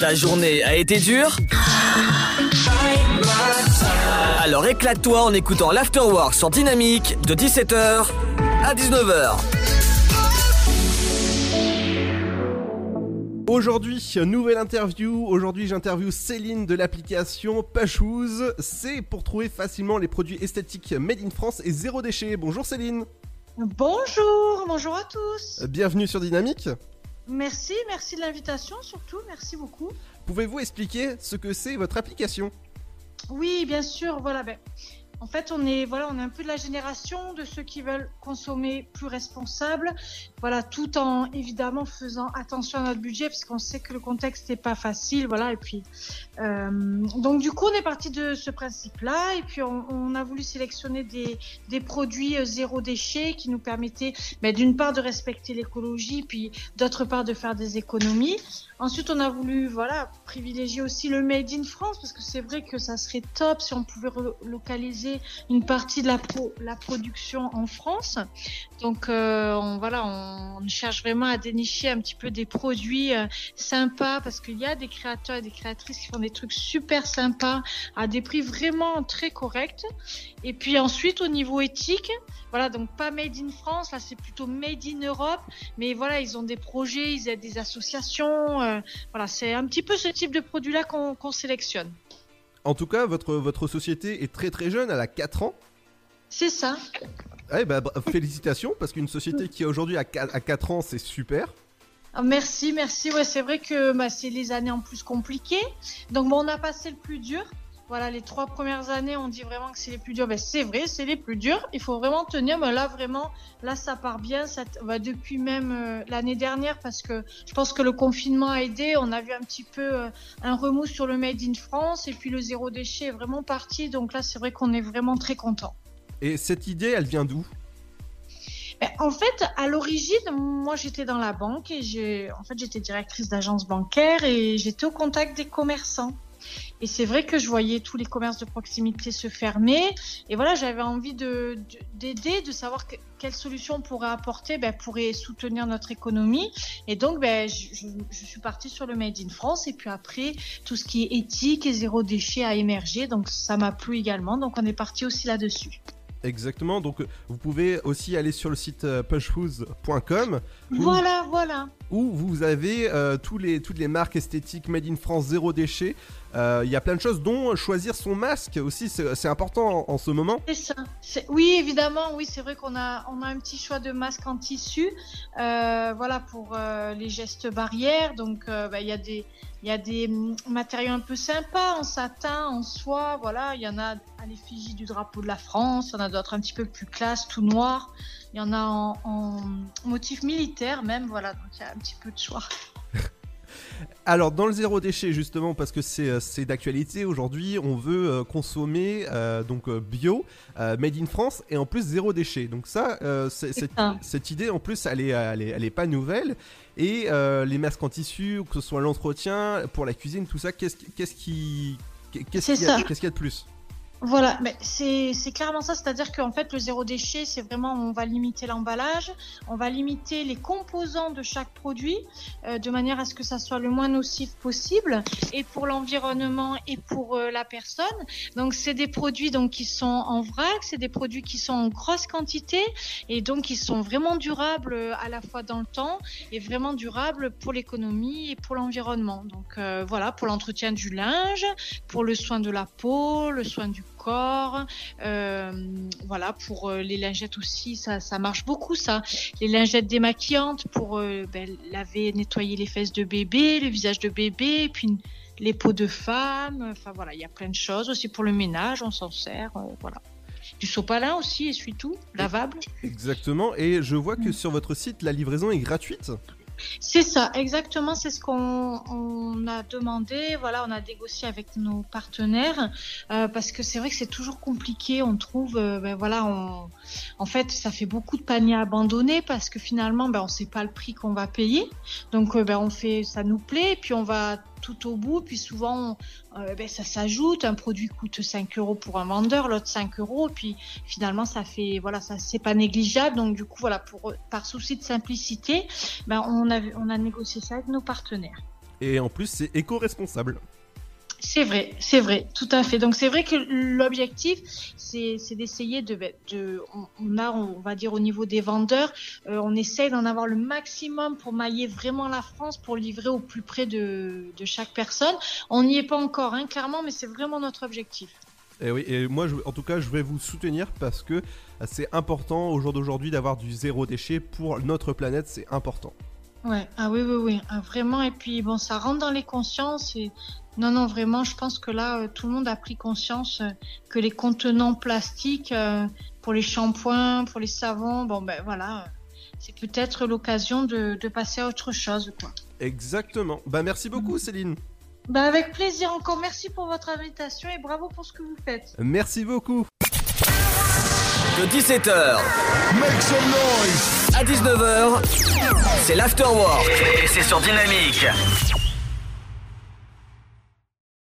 Ta journée a été dure Alors éclate-toi en écoutant l'Afterwork sur Dynamique de 17h à 19h. Aujourd'hui, nouvelle interview. Aujourd'hui, j'interviewe Céline de l'application Pachouz. C'est pour trouver facilement les produits esthétiques made in France et zéro déchet. Bonjour Céline. Bonjour, bonjour à tous. Bienvenue sur Dynamique. Merci, merci de l'invitation surtout, merci beaucoup. Pouvez-vous expliquer ce que c'est votre application? Oui, bien sûr, voilà. Ben, en fait, on est, voilà, on est un peu de la génération de ceux qui veulent consommer plus responsable, voilà, tout en évidemment faisant attention à notre budget, parce qu'on sait que le contexte n'est pas facile, voilà. Et puis, euh, donc du coup, on est parti de ce principe-là, et puis on, a voulu sélectionner des, des produits euh, zéro déchet qui nous permettaient, ben, d'une part, de respecter l'écologie, puis d'autre part, de faire des économies. Ensuite, on a voulu, voilà, privilégier aussi le made in France, parce que c'est vrai que ça serait top si on pouvait relocaliser une partie de la, production en France. Donc euh, on, voilà, on, cherche vraiment à dénicher un petit peu des produits euh, sympas parce qu'il y a des créateurs et des créatrices qui font des trucs super sympas à des prix vraiment très corrects. Et puis ensuite au niveau éthique, voilà, donc pas made in France, là c'est plutôt made in Europe, mais voilà, ils ont des projets, ils aident des associations, euh, voilà, c'est un petit peu ce type de produit-là qu'on sélectionne. En tout cas, votre, votre société est très très jeune, elle a 4 ans. C'est ça. Eh bah, félicitations, parce qu'une société qui aujourd'hui a 4 ans, c'est super. Ah, merci, merci. Ouais, c'est vrai que bah, c'est les années en plus compliquées. Donc, bon, on a passé le plus dur. Voilà, les trois premières années, on dit vraiment que c'est les plus durs. Ben, c'est vrai, c'est les plus durs. Il faut vraiment tenir. Mais là, vraiment, là, ça part bien. Ça, bah, depuis même euh, l'année dernière, parce que je pense que le confinement a aidé. On a vu un petit peu euh, un remous sur le Made in France. Et puis, le zéro déchet est vraiment parti. Donc là, c'est vrai qu'on est vraiment très content. Et cette idée, elle vient d'où? Ben, en fait, à l'origine, moi, j'étais dans la banque et j'ai, en fait, j'étais directrice d'agence bancaire et j'étais au contact des commerçants. Et c'est vrai que je voyais tous les commerces de proximité se fermer. Et voilà, j'avais envie d'aider, de, de, savoir quelles solutions on pourrait apporter ben, pour soutenir notre économie. Et donc, ben, je, je, suis partie sur le Made in France. Et puis après, tout ce qui est éthique et zéro déchet a émergé. Donc, ça m'a plu également. Donc, on est parti aussi là-dessus. Exactement, donc vous pouvez aussi aller sur le site euh, pushfoods.com. Voilà, voilà. Où vous avez euh, tous les, toutes les marques esthétiques made in France zéro déchet. Euh, il y a plein de choses, dont choisir son masque aussi, c'est important en, ce moment. C'est ça. Oui, évidemment, oui, c'est vrai qu'on a, on a un petit choix de masque en tissu, voilà, pour les gestes barrières. Donc, bah, il y a des il y a des hum, matériaux un peu sympas en satin, en soie, voilà. Il y en a à l'effigie du drapeau de la France, il y en a d'autres un petit peu plus classe, tout noir. Il y en a en, en motif militaire même, voilà. Donc il y a un petit peu de choix. Alors dans le zéro déchet justement parce que c'est euh, d'actualité aujourd'hui, on veut euh, consommer euh, donc bio, made in France et en plus zéro déchet. Donc ça, cette, idée en plus elle est, elle est, pas nouvelle. Et les masques en tissu, que ce soit l'entretien pour la cuisine, tout ça, qu'est-ce qui qu'est-ce qu'il y, a de plus? Voilà, mais c'est clairement ça, c'est-à-dire qu'en fait le zéro déchet, c'est vraiment on va limiter l'emballage, on va limiter les composants de chaque produit euh, de manière à ce que ça soit le moins nocif possible et pour l'environnement et pour euh, la personne. Donc c'est des produits donc qui sont en vrac, c'est des produits qui sont en grosse quantité et donc qui sont vraiment durables euh, à la fois dans le temps et vraiment durables pour l'économie et pour l'environnement. Donc voilà, pour l'entretien du linge, pour le soin de la peau, le soin du corps. Euh, voilà, pour euh, les lingettes aussi, ça, ça marche beaucoup ça. Les lingettes démaquillantes pour euh, ben, laver, nettoyer les fesses de bébé, le visage de bébé, puis les peaux de femme. Enfin voilà, il y a plein de choses aussi pour le ménage, on s'en sert. voilà. Du sopalin aussi, essuie-tout, lavable. Exactement. Et je vois que mm. sur votre site, la livraison est gratuite? C'est ça, exactement, c'est ce qu'on a demandé. Voilà, on a négocié avec nos partenaires euh, parce que c'est vrai que c'est toujours compliqué. On trouve, euh, ben voilà, en fait, ça fait beaucoup de paniers abandonnés parce que finalement, ben, on ne sait pas le prix qu'on va payer. Donc, euh, ben, on fait, ça nous plaît, et puis on va tout au bout. Puis souvent, euh, ben, ça s'ajoute. Un produit coûte 5 euros pour un vendeur, l'autre 5 euros. Puis finalement, ça fait, voilà, ça c'est pas négligeable. Donc du coup, voilà, pour par souci de simplicité, ben, on a on a négocié ça avec nos partenaires. et en plus c'est éco-responsable. C'est vrai, c'est vrai, tout à fait. Donc c'est vrai que l'objectif, c'est d'essayer de, ben, on a, on va dire au niveau des vendeurs, euh, on essaye d'en avoir le maximum pour mailler vraiment la France, pour livrer au plus près de, chaque personne. On n'y est pas encore, hein, clairement, mais c'est vraiment notre objectif. Et oui, et moi, en tout cas, je vais vous soutenir parce que c'est important au jour d'aujourd'hui d'avoir du zéro déchet pour notre planète, c'est important. Ouais, ah oui, oui, oui, ah, vraiment. Et puis bon, ça rentre dans les consciences et non, non, vraiment, je pense que là, euh, tout le monde a pris conscience euh, que les contenants plastiques euh, pour les shampoings, pour les savons, bon ben voilà, c'est peut-être l'occasion de, passer à autre chose, quoi. Exactement. Bah merci beaucoup, mm. Céline. Bah avec plaisir encore. Merci pour votre invitation et bravo pour ce que vous faites. Merci beaucoup. De 17h. Make some noise. À 19h. C'est l'Afterwork. Et c'est sur Dynamique.